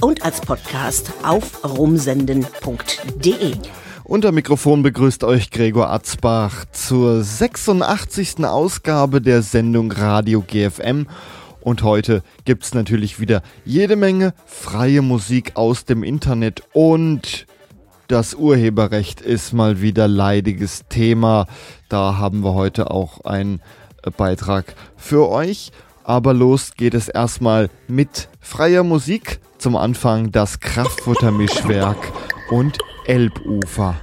und als Podcast auf rumsenden.de. Unter Mikrofon begrüßt euch Gregor Atzbach zur 86. Ausgabe der Sendung Radio GFM. Und heute gibt es natürlich wieder jede Menge freie Musik aus dem Internet und das Urheberrecht ist mal wieder leidiges Thema. Da haben wir heute auch einen Beitrag für euch. Aber los geht es erstmal mit freier Musik. Zum Anfang das Kraftfuttermischwerk und Elbufer.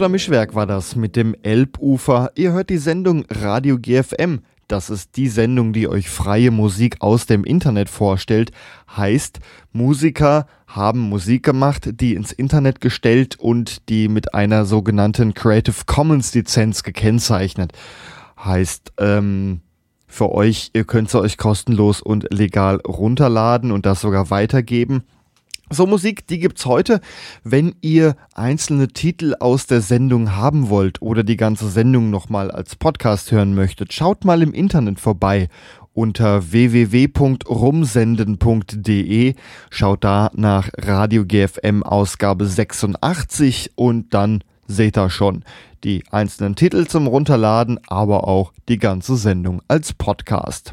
Oder Mischwerk war das mit dem Elbufer. Ihr hört die Sendung Radio GFM. Das ist die Sendung, die euch freie Musik aus dem Internet vorstellt. Heißt, Musiker haben Musik gemacht, die ins Internet gestellt und die mit einer sogenannten Creative Commons Lizenz gekennzeichnet. Heißt, ähm, für euch, ihr könnt sie euch kostenlos und legal runterladen und das sogar weitergeben. So Musik, die gibt's heute. Wenn ihr einzelne Titel aus der Sendung haben wollt oder die ganze Sendung nochmal als Podcast hören möchtet, schaut mal im Internet vorbei unter www.rumsenden.de. Schaut da nach Radio GFM Ausgabe 86 und dann seht ihr schon die einzelnen Titel zum Runterladen, aber auch die ganze Sendung als Podcast.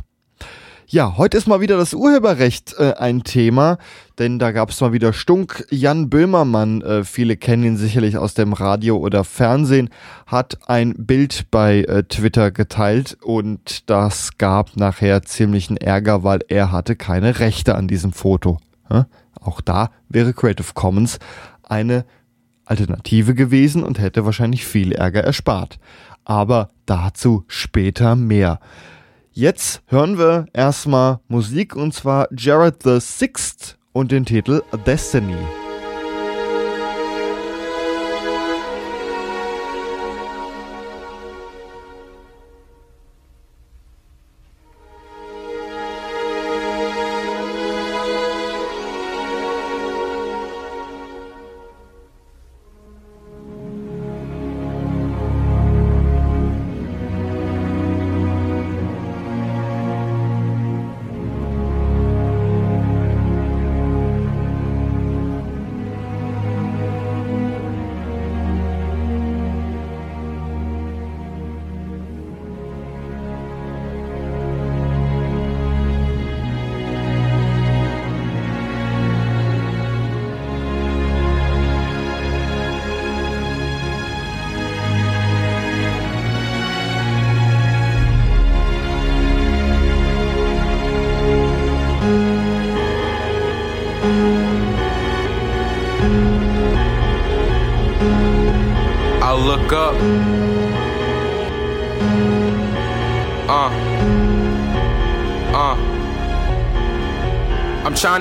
Ja, heute ist mal wieder das Urheberrecht äh, ein Thema, denn da gab es mal wieder Stunk. Jan Böhmermann, äh, viele kennen ihn sicherlich aus dem Radio oder Fernsehen, hat ein Bild bei äh, Twitter geteilt und das gab nachher ziemlichen Ärger, weil er hatte keine Rechte an diesem Foto. Ja? Auch da wäre Creative Commons eine Alternative gewesen und hätte wahrscheinlich viel Ärger erspart. Aber dazu später mehr. Jetzt hören wir erstmal Musik und zwar Jared the Sixth und den Titel Destiny.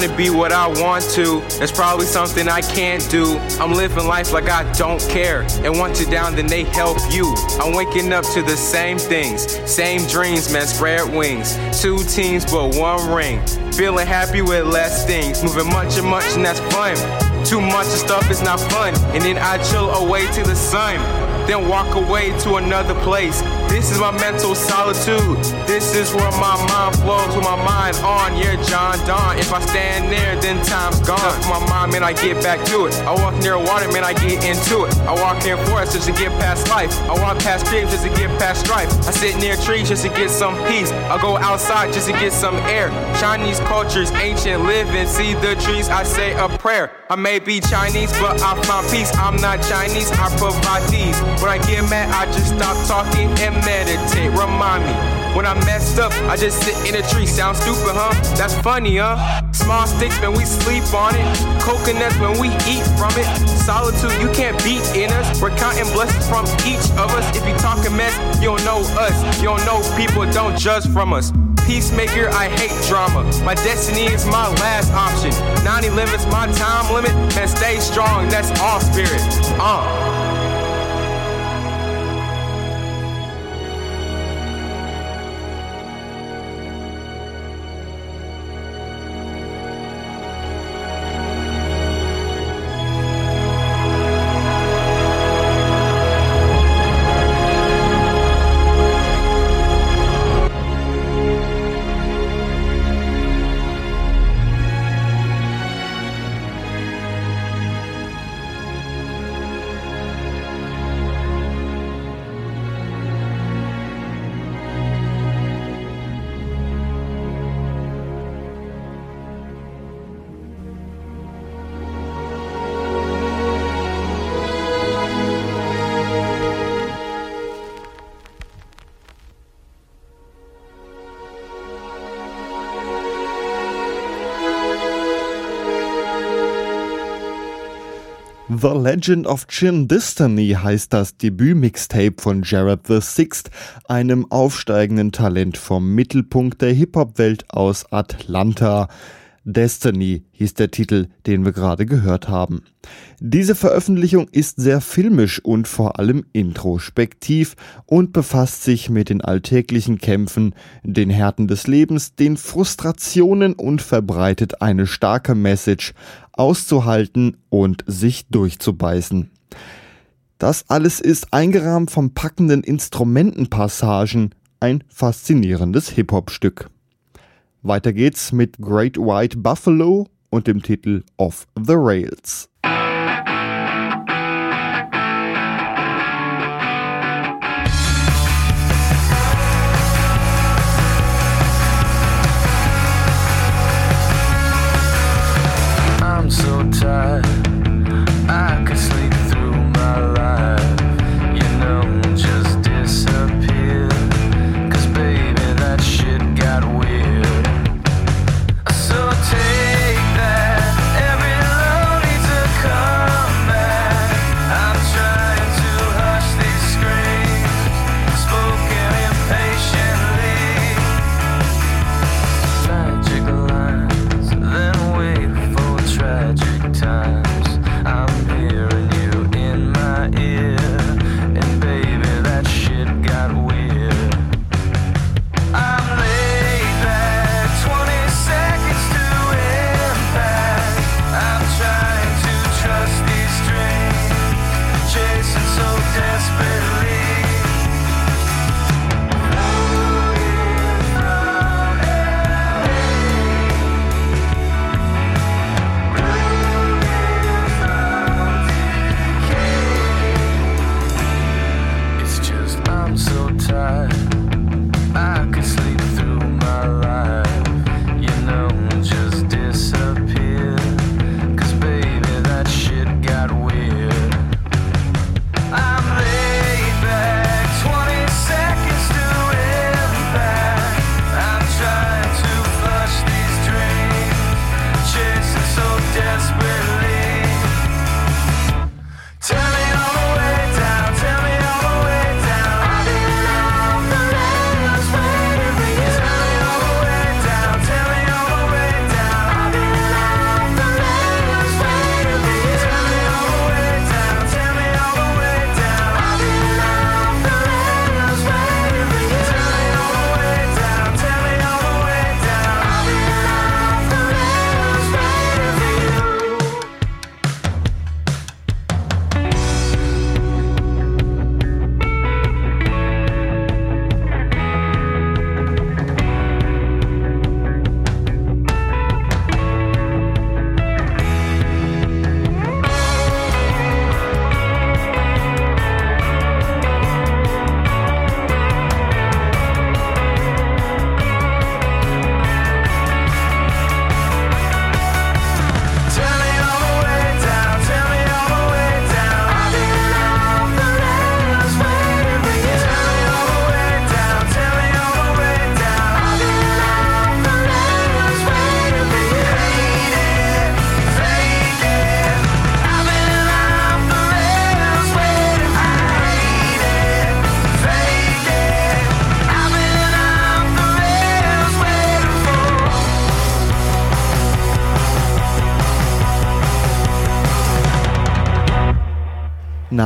To be what I want to. It's probably something I can't do. I'm living life like I don't care. And once you're down, then they help you. I'm waking up to the same things, same dreams, man, spread wings. Two teams, but one ring. Feeling happy with less things. Moving much and much, and that's fun. Too much of stuff is not fun. And then I chill away to the sun then walk away to another place. This is my mental solitude. This is where my mind flows with my mind on. Yeah, John Don. If I stand there, then time's gone. Up my mind, man, I get back to it. I walk near water, man, I get into it. I walk in forest just to get past life. I walk past creeps just to get past strife. I sit near trees just to get some peace. I go outside just to get some air. Chinese cultures, ancient living. See the trees, I say a prayer. I may be Chinese, but I found peace. I'm not Chinese, I provide these. When I get mad, I just stop talking and meditate. Remind me. When I messed up, I just sit in a tree. Sound stupid, huh? That's funny, huh? Small sticks when we sleep on it. Coconuts when we eat from it. Solitude, you can't beat in us. We're counting blessings from each of us. If you talking mess, you don't know us. You don't know people, don't judge from us peacemaker, I hate drama. My destiny is my last option. 90 limits, my time limit, and stay strong, that's all spirit. Uh. The Legend of Chin Destiny heißt das Debüt-Mixtape von Jared the Sixth, einem aufsteigenden Talent vom Mittelpunkt der Hip-Hop-Welt aus Atlanta. Destiny hieß der Titel, den wir gerade gehört haben. Diese Veröffentlichung ist sehr filmisch und vor allem introspektiv und befasst sich mit den alltäglichen Kämpfen, den Härten des Lebens, den Frustrationen und verbreitet eine starke Message, auszuhalten und sich durchzubeißen. Das alles ist eingerahmt von packenden Instrumentenpassagen, ein faszinierendes Hip-Hop-Stück. Weiter geht's mit Great White Buffalo und dem Titel Off the Rails.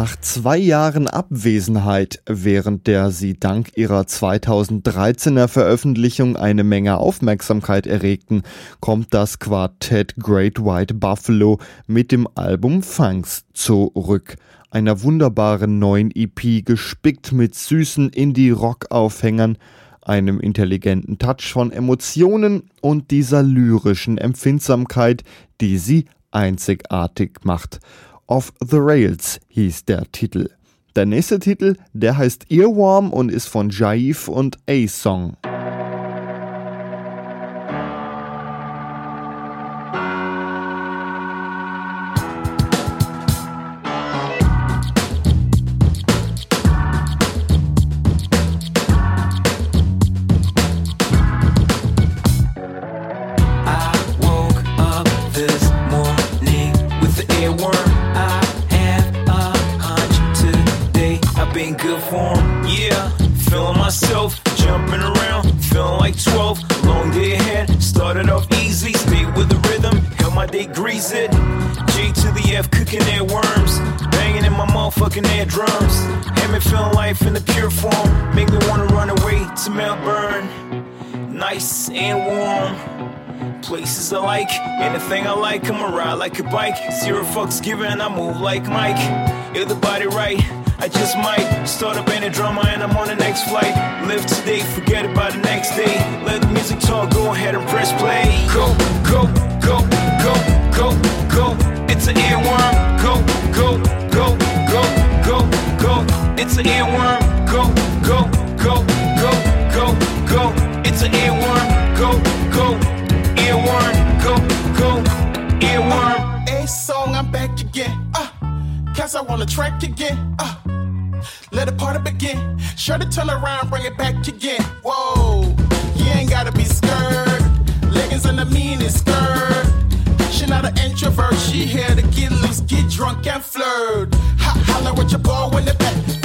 Nach zwei Jahren Abwesenheit, während der sie dank ihrer 2013er Veröffentlichung eine Menge Aufmerksamkeit erregten, kommt das Quartett Great White Buffalo mit dem Album Funks zurück. Einer wunderbaren neuen EP gespickt mit süßen Indie-Rock-Aufhängern, einem intelligenten Touch von Emotionen und dieser lyrischen Empfindsamkeit, die sie einzigartig macht. Off the Rails hieß der Titel. Der nächste Titel, der heißt Earworm und ist von Jaif und A-Song. I like, anything I like, I'ma ride like a bike. Zero fucks given, I move like Mike. If the body right, I just might start up any drama and I'm on the next flight. Live today, forget about the next day. Let the music talk, go ahead and press play. Go, go, go, go, go, go. It's an earworm. Go, go, go, go, go, go. It's an earworm. Cause I wanna track again. Uh, let the party begin. Sure to turn around, bring it back again. Whoa, you ain't gotta be scared. Leggings and the meanest skirt. She not an introvert, she here to get loose, get drunk and flirt. Ha holla with your back, for the back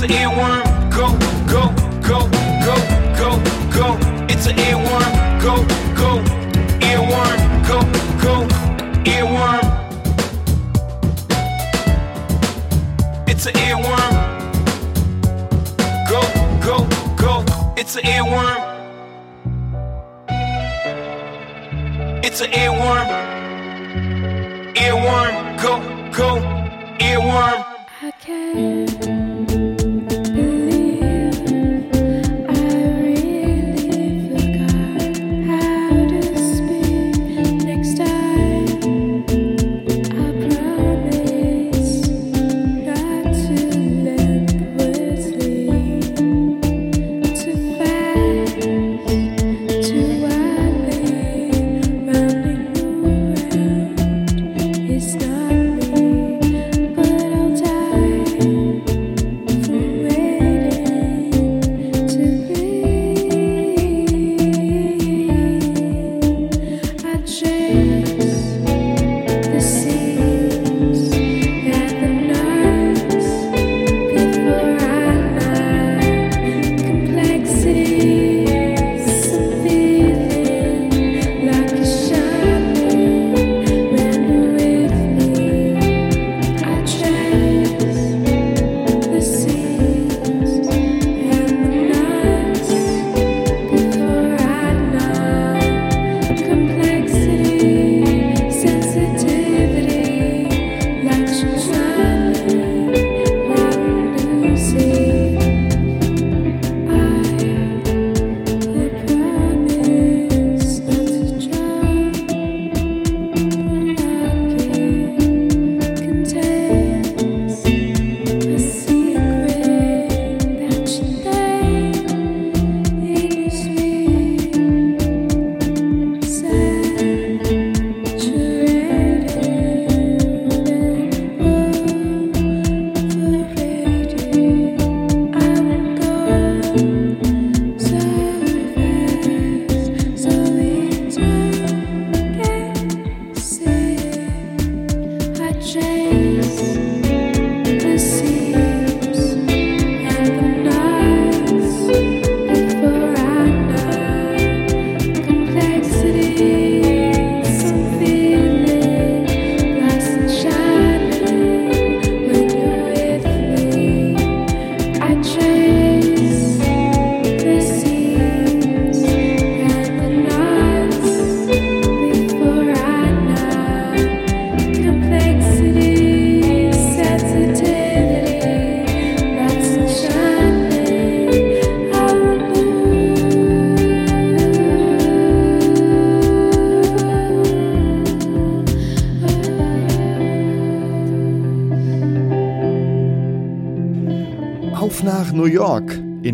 It's an earworm. Go, go, go, go, go, go. It's an earworm. Go, go, earworm. Go, go, earworm. It's an earworm. Go, go, go. It's an earworm. It's an earworm. Earworm. Go, go. Earworm. I can't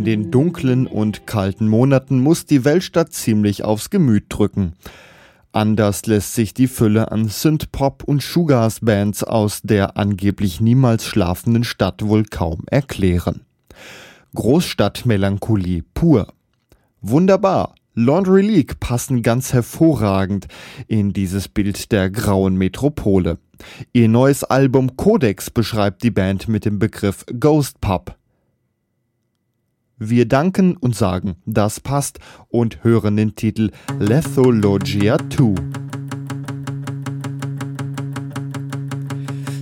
In den dunklen und kalten Monaten muss die Weltstadt ziemlich aufs Gemüt drücken. Anders lässt sich die Fülle an Synth-Pop und Shoegaze-Bands aus der angeblich niemals schlafenden Stadt wohl kaum erklären. Großstadtmelancholie pur. Wunderbar. Laundry League passen ganz hervorragend in dieses Bild der grauen Metropole. Ihr neues Album Codex beschreibt die Band mit dem Begriff Ghost Pub. Wir danken und sagen, das passt und hören den Titel Lethologia 2.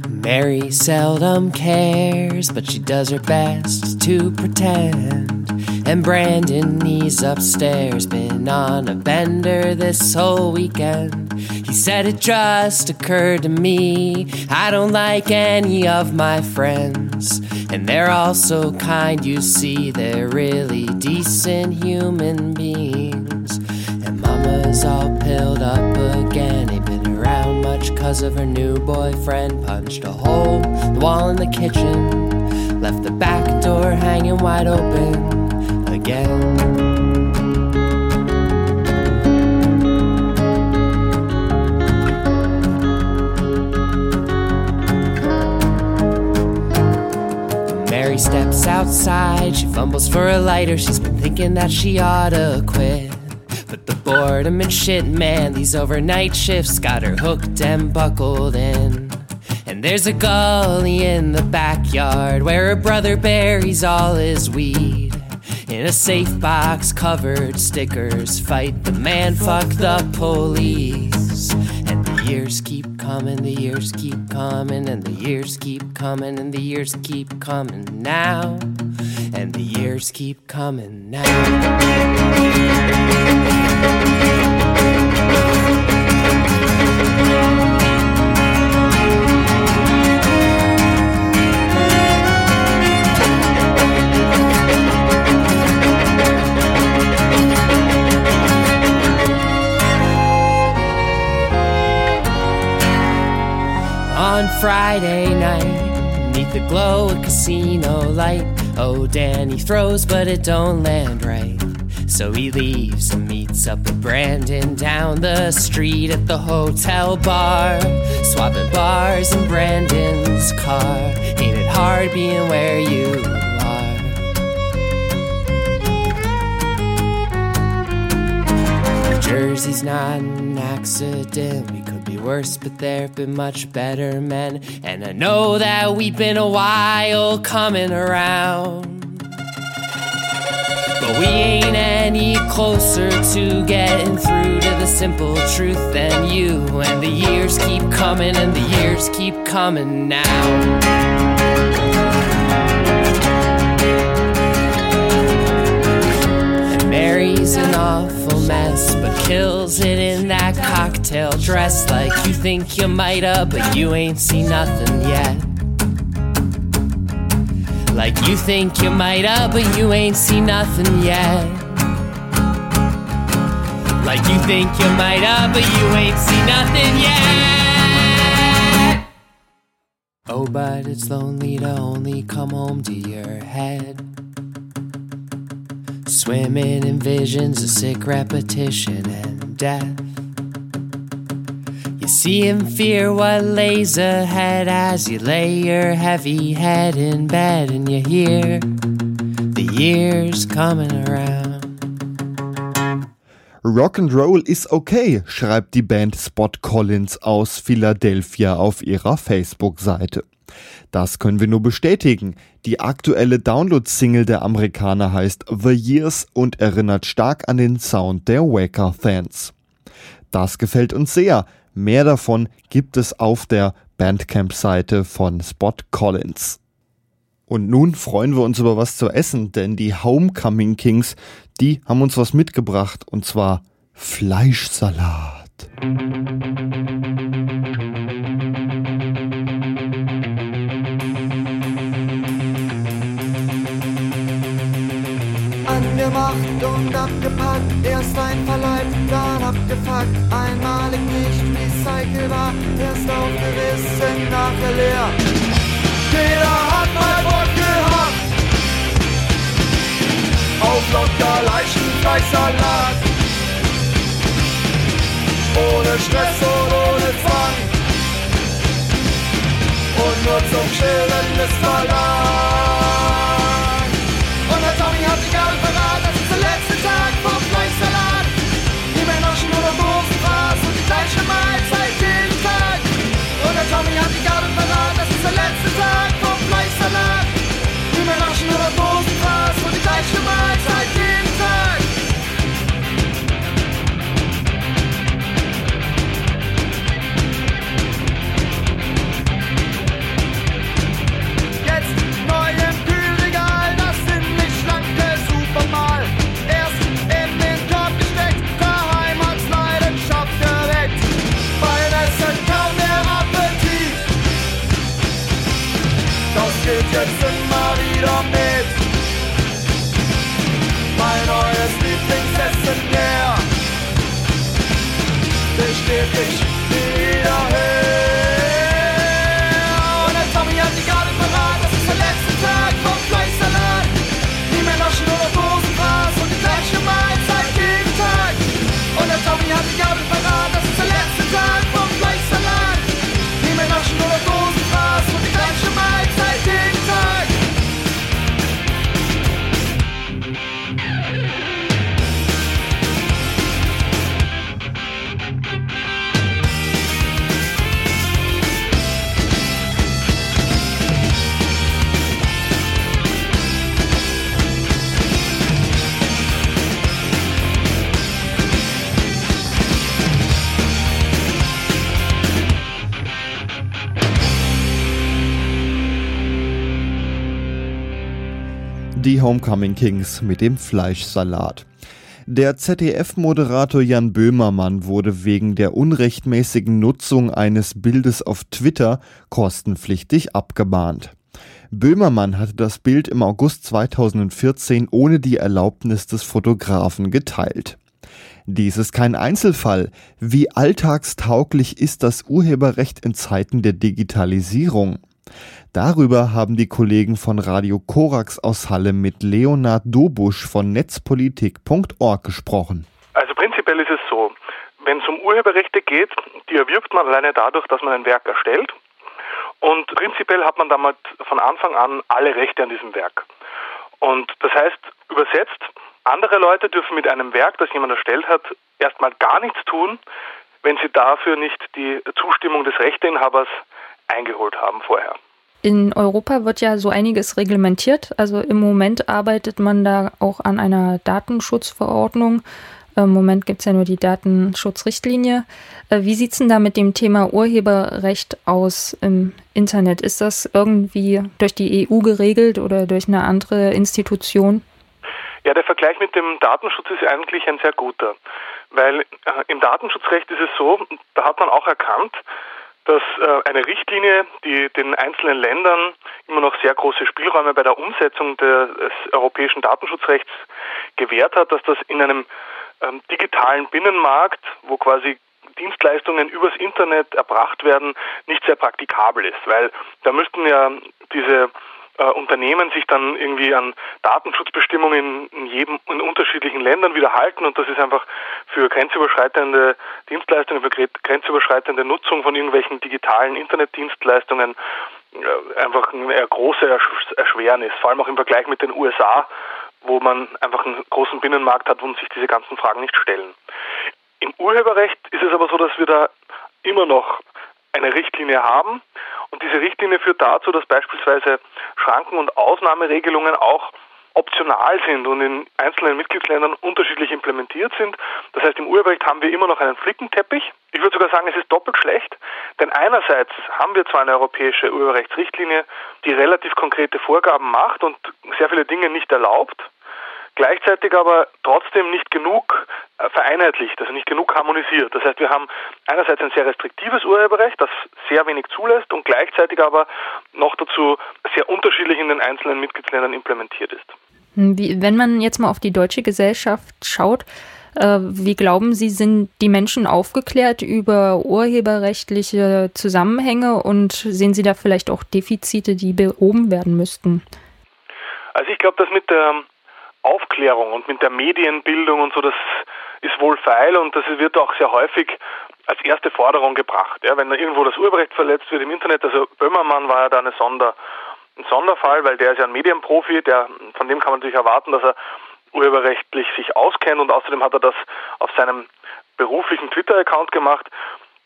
Mary seldom cares, but she does her best to pretend. And Brandon, he's upstairs, been on a bender this whole weekend. He said it just occurred to me, I don't like any of my friends. And they're all so kind, you see, they're really decent human beings. And Mama's all pilled up again, ain't been around much cause of her new boyfriend. Punched a hole in the wall in the kitchen, left the back door hanging wide open again. Mary steps outside, she fumbles for a lighter. She's been thinking that she oughta quit. But the boredom and shit, man, these overnight shifts got her hooked and buckled in. And there's a gully in the backyard where her brother buries all his weed. In a safe box covered stickers, fight the man, fuck the police. Years keep coming, the years keep coming, and the years keep coming, and the years keep coming now. And the years keep coming now. Friday night, neath the glow of casino light, oh Danny throws, but it don't land right. So he leaves and meets up with Brandon down the street at the hotel bar, swapping bars in Brandon's car. Ain't it hard being where you are? Jersey's not an accident. We worse, but there have been much better men. And I know that we've been a while coming around. But we ain't any closer to getting through to the simple truth than you. And the years keep coming, and the years keep coming now. Mary's an awful mess, but kills it in that cocktail dress. Like you think you might have, but you ain't seen nothing yet. Like you think you might have, but you ain't seen nothing yet. Like you think you might have, but you ain't seen nothing yet. Oh, but it's lonely to only come home to your head. Swimming in visions of sick repetition and death. You see and fear what lays ahead as you lay your heavy head in bed and you hear the years coming around. Rock and Roll is okay, schreibt die Band Spot Collins aus Philadelphia auf ihrer Facebook-Seite. Das können wir nur bestätigen. Die aktuelle Download-Single der Amerikaner heißt The Years und erinnert stark an den Sound der Waker-Fans. Das gefällt uns sehr. Mehr davon gibt es auf der Bandcamp-Seite von Spot Collins. Und nun freuen wir uns über was zu essen, denn die Homecoming Kings, die haben uns was mitgebracht und zwar Fleischsalat. gemacht und abgepackt. Erst ein verleibt, dann abgefuckt. Einmalig nicht recycelbar, erst aufgerissen, nachher leer. Jeder hat mal Wort gehabt. Auf locker leichten Fleischsalat. Ohne Stress und ohne Zwang. Und nur zum Chillen des Verlag. Homecoming Kings mit dem Fleischsalat. Der ZDF-Moderator Jan Böhmermann wurde wegen der unrechtmäßigen Nutzung eines Bildes auf Twitter kostenpflichtig abgemahnt. Böhmermann hatte das Bild im August 2014 ohne die Erlaubnis des Fotografen geteilt. Dies ist kein Einzelfall. Wie alltagstauglich ist das Urheberrecht in Zeiten der Digitalisierung? Darüber haben die Kollegen von Radio Korax aus Halle mit Leonard Dobusch von netzpolitik.org gesprochen. Also prinzipiell ist es so, wenn es um Urheberrechte geht, die erwirbt man alleine dadurch, dass man ein Werk erstellt. Und prinzipiell hat man damit von Anfang an alle Rechte an diesem Werk. Und das heißt, übersetzt, andere Leute dürfen mit einem Werk, das jemand erstellt hat, erstmal gar nichts tun, wenn sie dafür nicht die Zustimmung des Rechteinhabers eingeholt haben vorher. In Europa wird ja so einiges reglementiert. Also im Moment arbeitet man da auch an einer Datenschutzverordnung. Im Moment gibt es ja nur die Datenschutzrichtlinie. Äh, Wie sieht es denn da mit dem Thema Urheberrecht aus im Internet? Ist das irgendwie durch die EU geregelt oder durch eine andere Institution? Ja, der Vergleich mit dem Datenschutz ist eigentlich ein sehr guter, weil äh, im Datenschutzrecht ist es so, da hat man auch erkannt, dass äh, eine Richtlinie, die den einzelnen Ländern immer noch sehr große Spielräume bei der Umsetzung des europäischen Datenschutzrechts gewährt hat, dass das in einem ähm, digitalen Binnenmarkt, wo quasi Dienstleistungen übers Internet erbracht werden, nicht sehr praktikabel ist, weil da müssten ja diese äh, Unternehmen sich dann irgendwie an Datenschutzbestimmungen in jedem in unterschiedlichen Ländern wieder halten und das ist einfach für grenzüberschreitende Dienstleistungen, für gre- grenzüberschreitende Nutzung von irgendwelchen digitalen Internetdienstleistungen äh, einfach eine große Ersch- Erschwernis, vor allem auch im Vergleich mit den USA, wo man einfach einen großen Binnenmarkt hat, wo sich diese ganzen Fragen nicht stellen. Im Urheberrecht ist es aber so, dass wir da immer noch eine Richtlinie haben und diese Richtlinie führt dazu, dass beispielsweise Schranken und Ausnahmeregelungen auch optional sind und in einzelnen Mitgliedsländern unterschiedlich implementiert sind. Das heißt, im Urheberrecht haben wir immer noch einen Flickenteppich. Ich würde sogar sagen, es ist doppelt schlecht, denn einerseits haben wir zwar eine europäische Urheberrechtsrichtlinie, die relativ konkrete Vorgaben macht und sehr viele Dinge nicht erlaubt, gleichzeitig aber trotzdem nicht genug äh, vereinheitlicht, also nicht genug harmonisiert. Das heißt, wir haben einerseits ein sehr restriktives Urheberrecht, das sehr wenig zulässt und gleichzeitig aber noch dazu sehr unterschiedlich in den einzelnen Mitgliedsländern implementiert ist. Hm, Wie, wenn man jetzt mal auf die deutsche Gesellschaft schaut, äh, wie glauben Sie, sind die Menschen aufgeklärt über urheberrechtliche Zusammenhänge und sehen Sie da vielleicht auch Defizite, die behoben werden müssten? Also ich glaube, dass mit der Aufklärung und mit der Medienbildung und so, das ist wohlfeil und das wird auch sehr häufig als erste Forderung gebracht. Ja, wenn da irgendwo das Urheberrecht verletzt wird im Internet, also Böhmermann war ja da eine Sonder, ein Sonderfall, weil der ist ja ein Medienprofi, der, von dem kann man natürlich erwarten, dass er urheberrechtlich sich auskennt und außerdem hat er das auf seinem beruflichen Twitter-Account gemacht.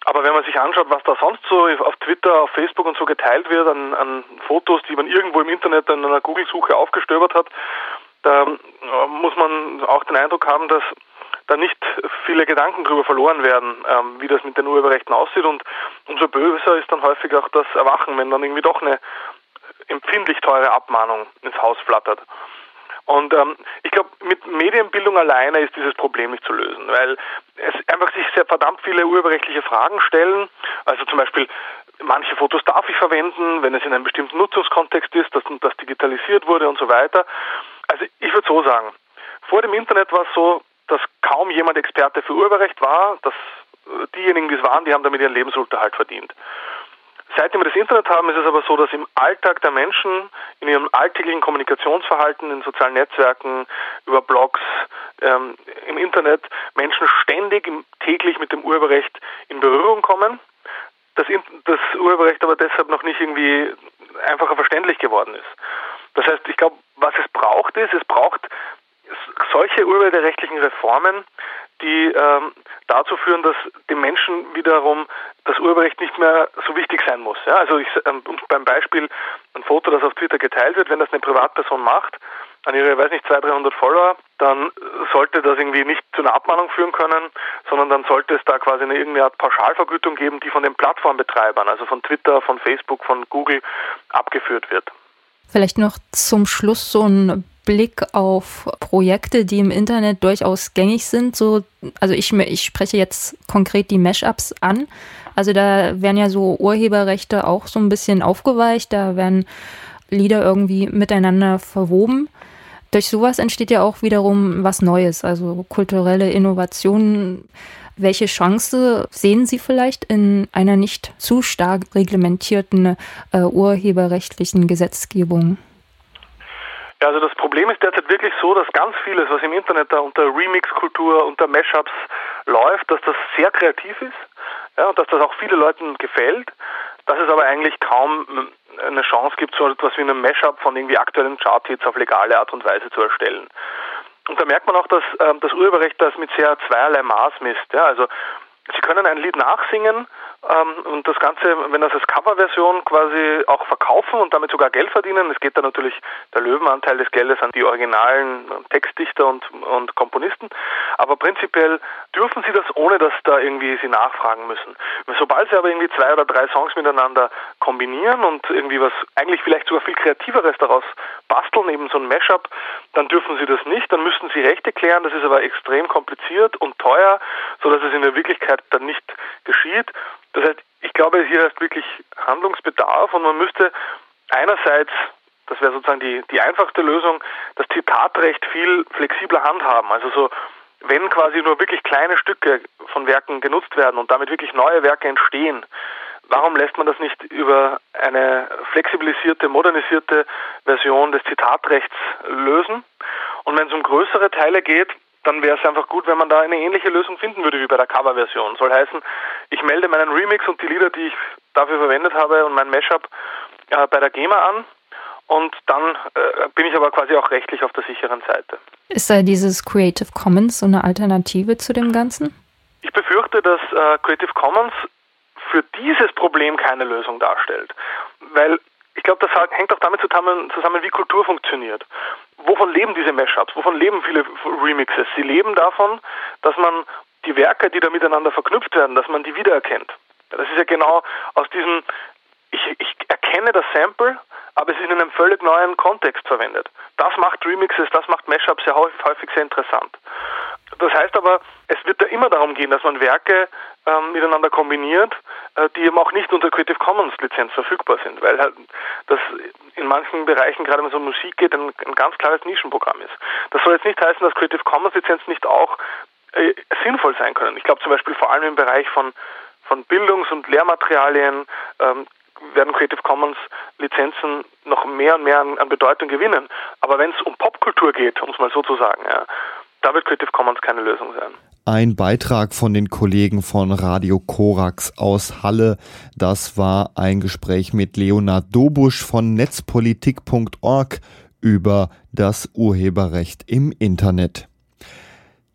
Aber wenn man sich anschaut, was da sonst so auf Twitter, auf Facebook und so geteilt wird an, an Fotos, die man irgendwo im Internet in einer Google-Suche aufgestöbert hat, da äh, muss man auch den Eindruck haben, dass da nicht viele Gedanken drüber verloren werden, ähm, wie das mit den Urheberrechten aussieht und umso böser ist dann häufig auch das Erwachen, wenn dann irgendwie doch eine empfindlich teure Abmahnung ins Haus flattert. Und ähm, ich glaube, mit Medienbildung alleine ist dieses Problem nicht zu lösen, weil es einfach sich sehr verdammt viele urheberrechtliche Fragen stellen. Also zum Beispiel, manche Fotos darf ich verwenden, wenn es in einem bestimmten Nutzungskontext ist, dass das digitalisiert wurde und so weiter. Also ich würde so sagen, vor dem Internet war es so, dass kaum jemand Experte für Urheberrecht war, dass äh, diejenigen, die es waren, die haben damit ihren Lebensunterhalt verdient. Seitdem wir das Internet haben, ist es aber so, dass im Alltag der Menschen, in ihrem alltäglichen Kommunikationsverhalten, in sozialen Netzwerken, über Blogs, ähm, im Internet, Menschen ständig täglich mit dem Urheberrecht in Berührung kommen. Das, das Urheberrecht aber deshalb noch nicht irgendwie einfacher verständlich geworden ist. Das heißt, ich glaube, was es braucht ist, es braucht solche urheberrechtlichen Reformen, die ähm, dazu führen, dass den Menschen wiederum das Urheberrecht nicht mehr so wichtig sein muss. Ja, also ich, ähm, beim Beispiel ein Foto, das auf Twitter geteilt wird, wenn das eine Privatperson macht, an ihre, weiß nicht, 200, 300 Follower, dann sollte das irgendwie nicht zu einer Abmahnung führen können, sondern dann sollte es da quasi eine irgendeine Art Pauschalvergütung geben, die von den Plattformbetreibern, also von Twitter, von Facebook, von Google abgeführt wird. Vielleicht noch zum Schluss so ein Blick auf Projekte, die im Internet durchaus gängig sind. So, also ich, ich spreche jetzt konkret die Mashups an. Also da werden ja so Urheberrechte auch so ein bisschen aufgeweicht. Da werden Lieder irgendwie miteinander verwoben. Durch sowas entsteht ja auch wiederum was Neues, also kulturelle Innovationen. Welche Chance sehen Sie vielleicht in einer nicht zu stark reglementierten äh, urheberrechtlichen Gesetzgebung? Ja, also das Problem ist derzeit wirklich so, dass ganz vieles, was im Internet da unter Remix-Kultur, unter Mashups läuft, dass das sehr kreativ ist ja, und dass das auch vielen Leuten gefällt, dass es aber eigentlich kaum eine Chance gibt, so etwas wie einen Mashup von irgendwie aktuellen Charthits auf legale Art und Weise zu erstellen. Und da merkt man auch, dass ähm, das Urheberrecht das mit sehr zweierlei Maß misst. Ja? Also Sie können ein Lied nachsingen ähm, und das Ganze, wenn das als Coverversion quasi auch verkaufen und damit sogar Geld verdienen. Es geht dann natürlich der Löwenanteil des Geldes an die originalen Textdichter und, und Komponisten. Aber prinzipiell dürfen sie das, ohne dass da irgendwie sie nachfragen müssen. Sobald sie aber irgendwie zwei oder drei Songs miteinander kombinieren und irgendwie was eigentlich vielleicht sogar viel Kreativeres daraus basteln, eben so ein Mashup, dann dürfen sie das nicht. Dann müssten sie Rechte klären. Das ist aber extrem kompliziert und teuer, sodass es in der Wirklichkeit dann nicht geschieht. Das heißt, ich glaube, hier ist wirklich Handlungsbedarf und man müsste einerseits, das wäre sozusagen die, die einfachste Lösung, das Zitatrecht viel flexibler handhaben. Also so, wenn quasi nur wirklich kleine Stücke von Werken genutzt werden und damit wirklich neue Werke entstehen, warum lässt man das nicht über eine flexibilisierte, modernisierte Version des Zitatrechts lösen? Und wenn es um größere Teile geht, dann wäre es einfach gut, wenn man da eine ähnliche Lösung finden würde wie bei der Coverversion. Soll heißen, ich melde meinen Remix und die Lieder, die ich dafür verwendet habe und mein Mashup äh, bei der GEMA an und dann äh, bin ich aber quasi auch rechtlich auf der sicheren Seite. Ist da dieses Creative Commons so eine Alternative zu dem Ganzen? Ich befürchte, dass äh, Creative Commons für dieses Problem keine Lösung darstellt, weil ich glaube, das hängt auch damit zusammen, zusammen, wie Kultur funktioniert. Wovon leben diese Mashups? Wovon leben viele Remixes? Sie leben davon, dass man die Werke, die da miteinander verknüpft werden, dass man die wiedererkennt. Das ist ja genau aus diesem, ich, ich erkenne das Sample, aber es ist in einem völlig neuen Kontext verwendet. Das macht Remixes, das macht Mashups sehr häufig sehr interessant. Das heißt aber, es wird da immer darum gehen, dass man Werke ähm, miteinander kombiniert, äh, die eben auch nicht unter Creative Commons Lizenz verfügbar sind, weil halt das in manchen Bereichen, gerade wenn es um Musik geht, ein, ein ganz klares Nischenprogramm ist. Das soll jetzt nicht heißen, dass Creative Commons Lizenzen nicht auch äh, sinnvoll sein können. Ich glaube zum Beispiel vor allem im Bereich von, von Bildungs- und Lehrmaterialien ähm, werden Creative Commons Lizenzen noch mehr und mehr an, an Bedeutung gewinnen. Aber wenn es um Popkultur geht, um es mal so zu sagen, ja, da wird Creative Commons keine Lösung sein ein Beitrag von den Kollegen von Radio Korax aus Halle. Das war ein Gespräch mit Leonard Dobusch von netzpolitik.org über das Urheberrecht im Internet.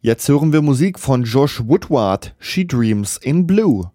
Jetzt hören wir Musik von Josh Woodward, She Dreams in Blue.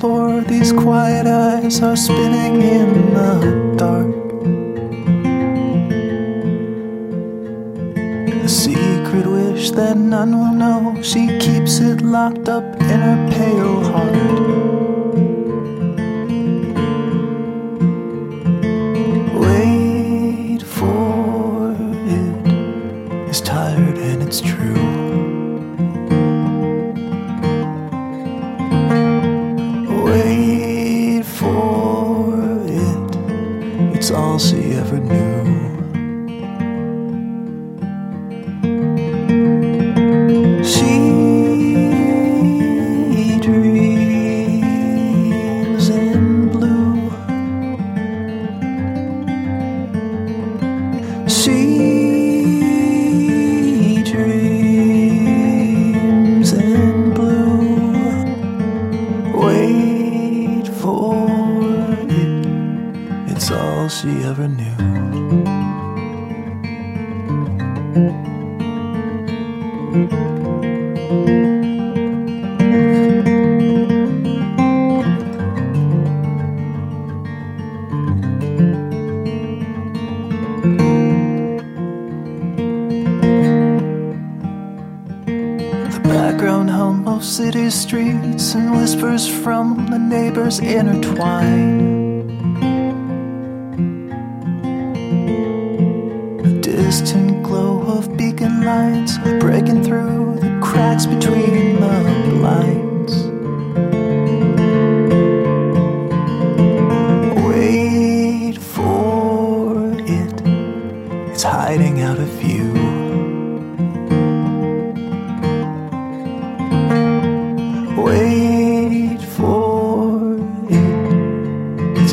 floor, these quiet eyes are spinning in the dark. The secret wish that none will know, she keeps it locked up in her pale heart.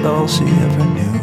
all she ever knew.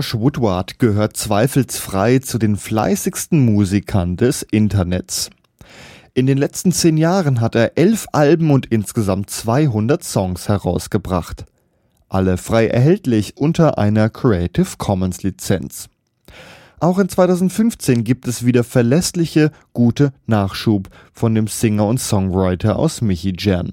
Josh Woodward gehört zweifelsfrei zu den fleißigsten Musikern des Internets. In den letzten zehn Jahren hat er elf Alben und insgesamt 200 Songs herausgebracht. Alle frei erhältlich unter einer Creative Commons Lizenz. Auch in 2015 gibt es wieder verlässliche, gute Nachschub von dem Singer und Songwriter aus Michigan.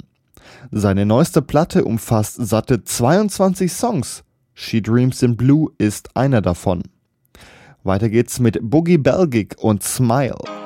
Seine neueste Platte umfasst satte 22 Songs. She Dreams in Blue ist einer davon. Weiter geht's mit Boogie Belgic und Smile.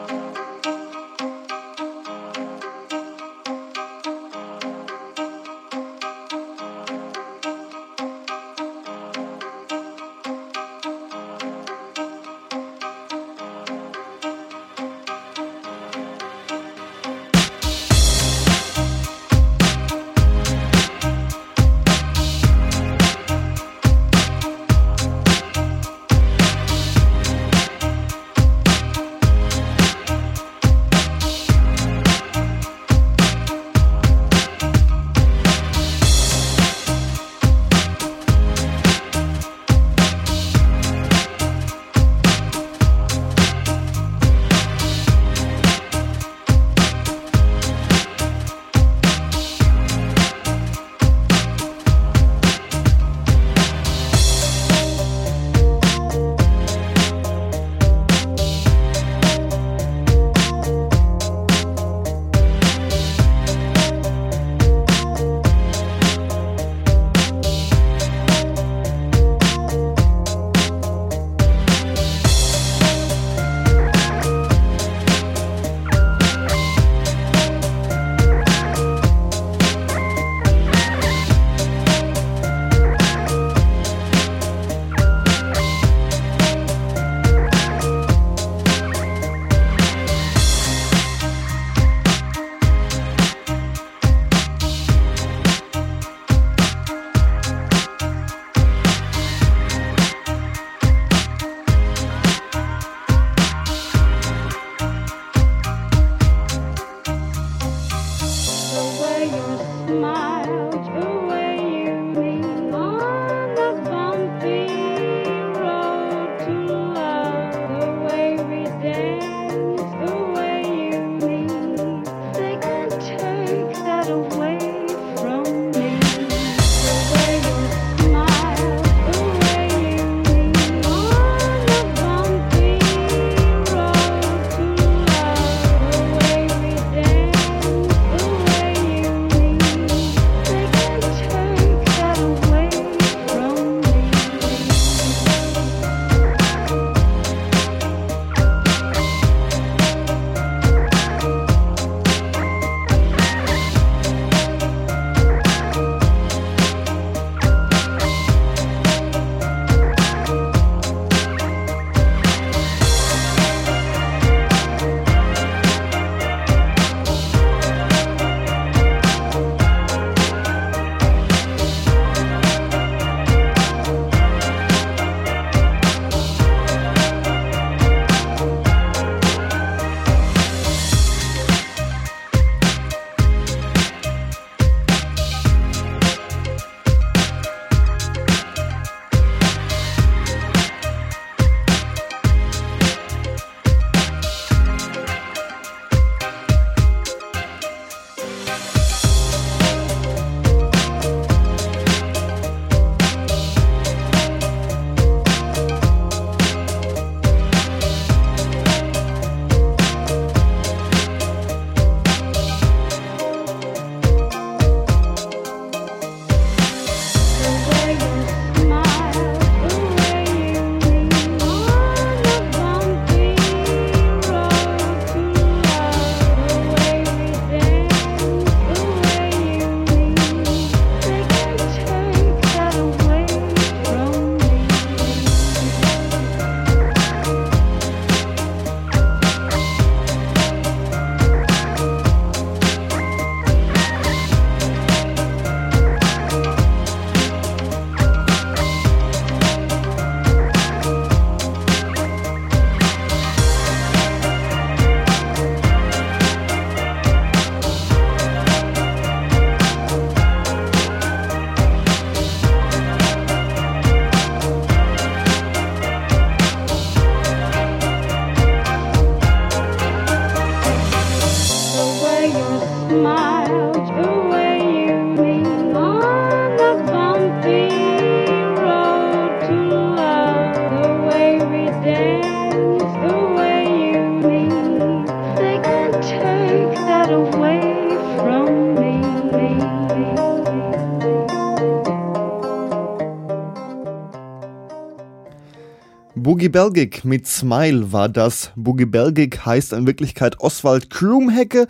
Boogie Belgic mit Smile war das. Boogie Belgic heißt in Wirklichkeit Oswald Krumhecke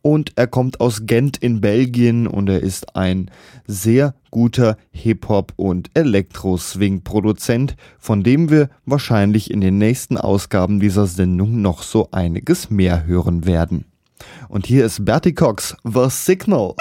und er kommt aus Gent in Belgien und er ist ein sehr guter Hip-Hop und Elektro-Swing-Produzent, von dem wir wahrscheinlich in den nächsten Ausgaben dieser Sendung noch so einiges mehr hören werden. Und hier ist Bertie Cox, The Signal.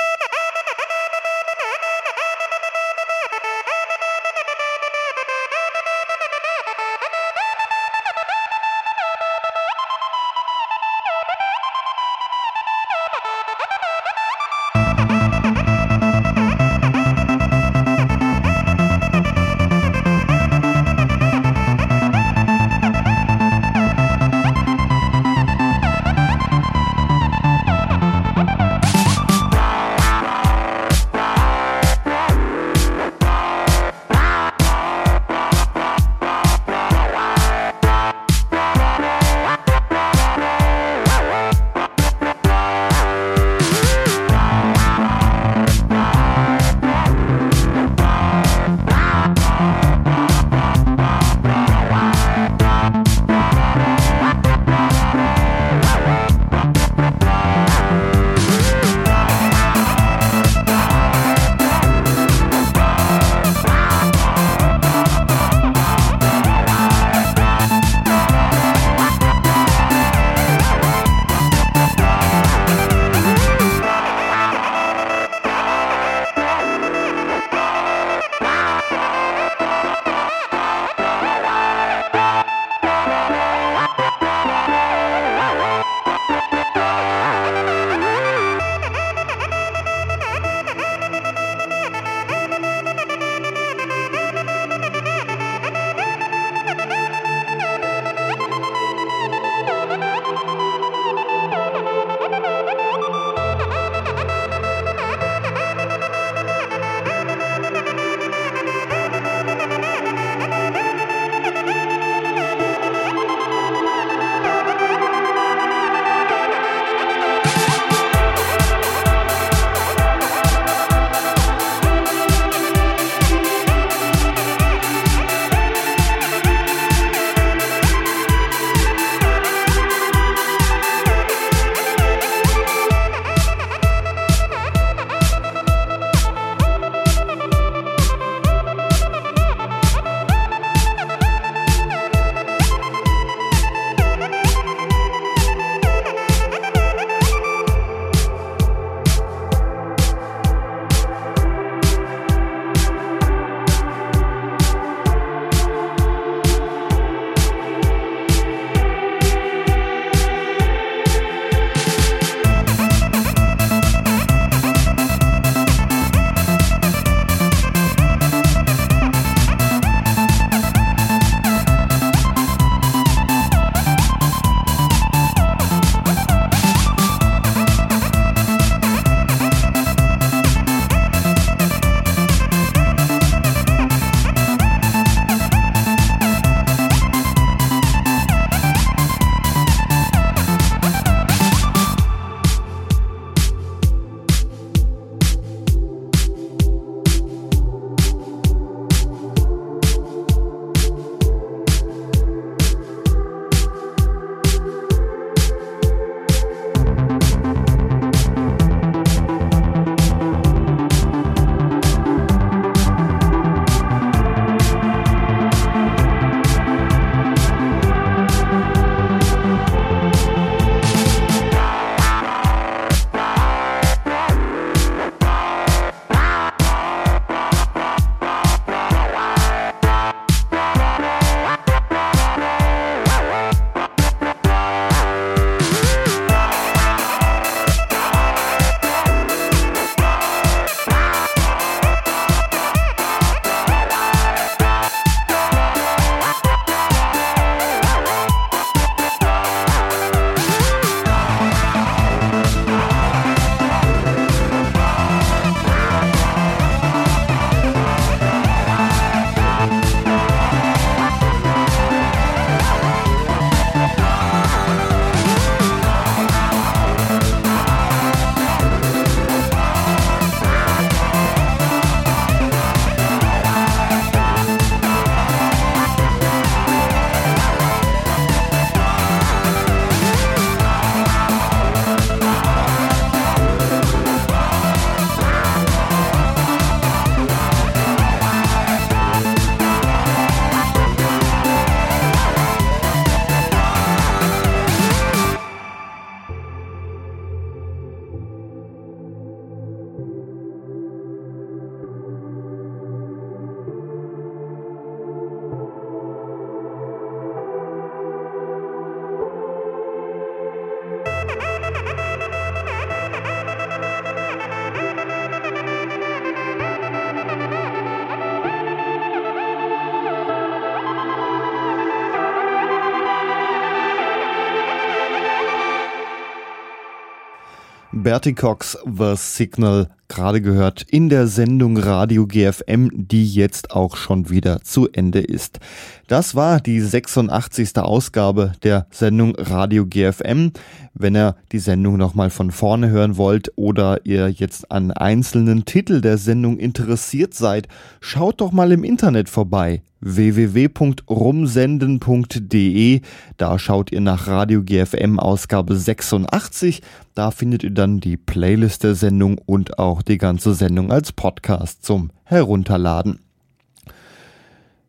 Bertie Cox, The Signal, gerade gehört in der Sendung Radio GFM, die jetzt auch schon wieder zu Ende ist. Das war die 86. Ausgabe der Sendung Radio GFM. Wenn ihr die Sendung nochmal von vorne hören wollt oder ihr jetzt an einzelnen Titel der Sendung interessiert seid, schaut doch mal im Internet vorbei www.rumsenden.de. Da schaut ihr nach Radio GFM Ausgabe 86. Da findet ihr dann die Playlist der Sendung und auch die ganze Sendung als Podcast zum Herunterladen.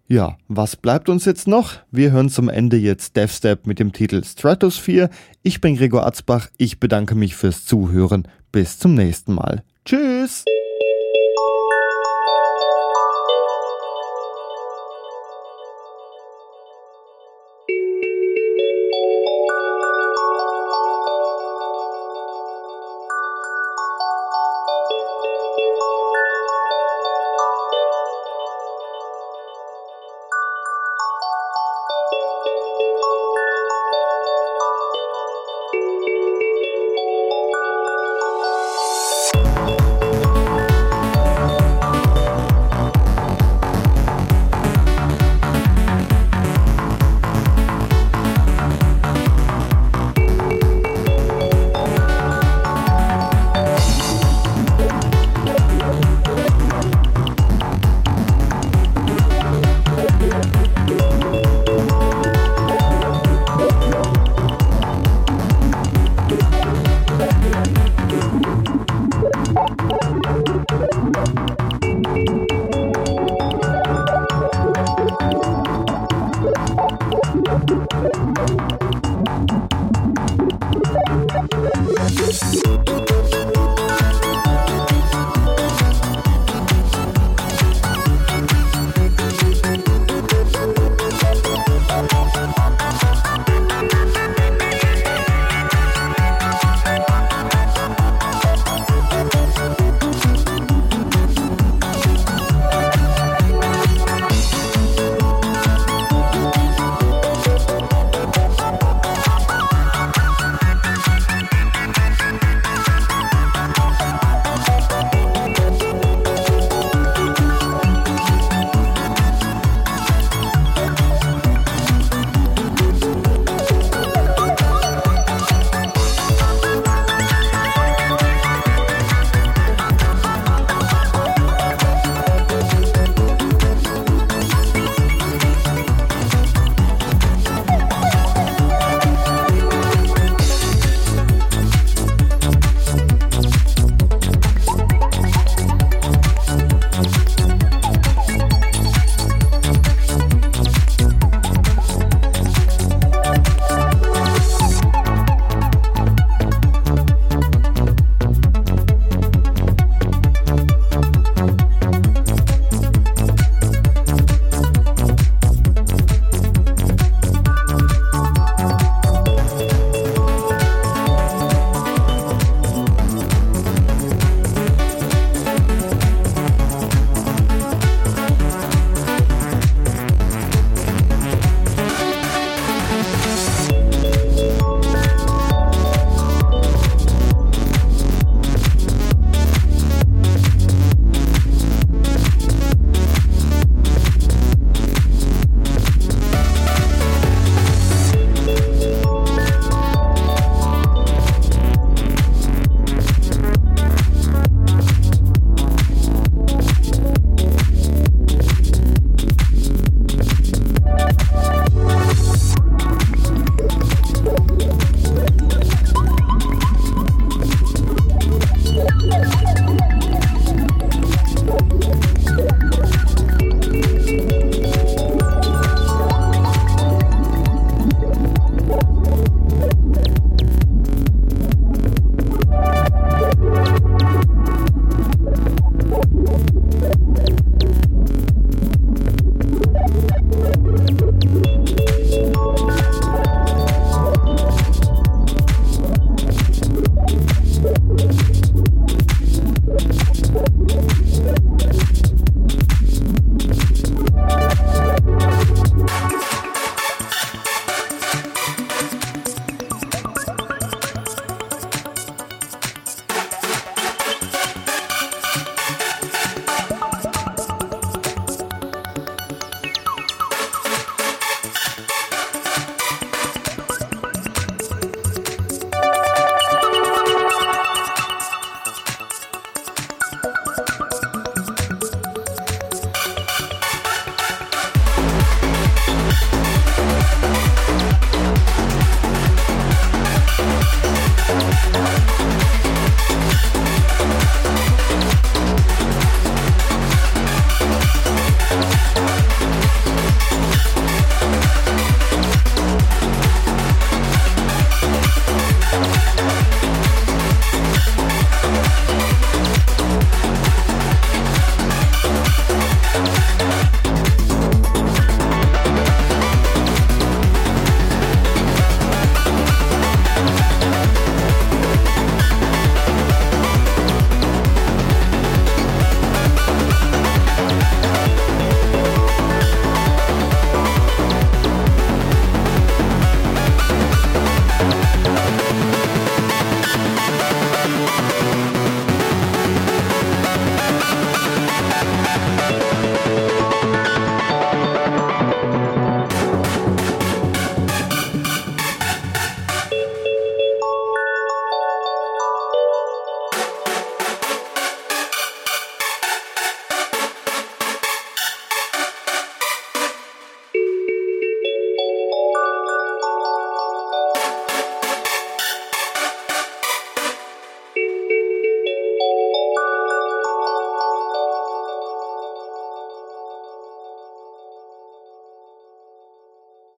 Ja, was bleibt uns jetzt noch? Wir hören zum Ende jetzt Death Step mit dem Titel Stratosphere. Ich bin Gregor Atzbach. Ich bedanke mich fürs Zuhören. Bis zum nächsten Mal. Tschüss!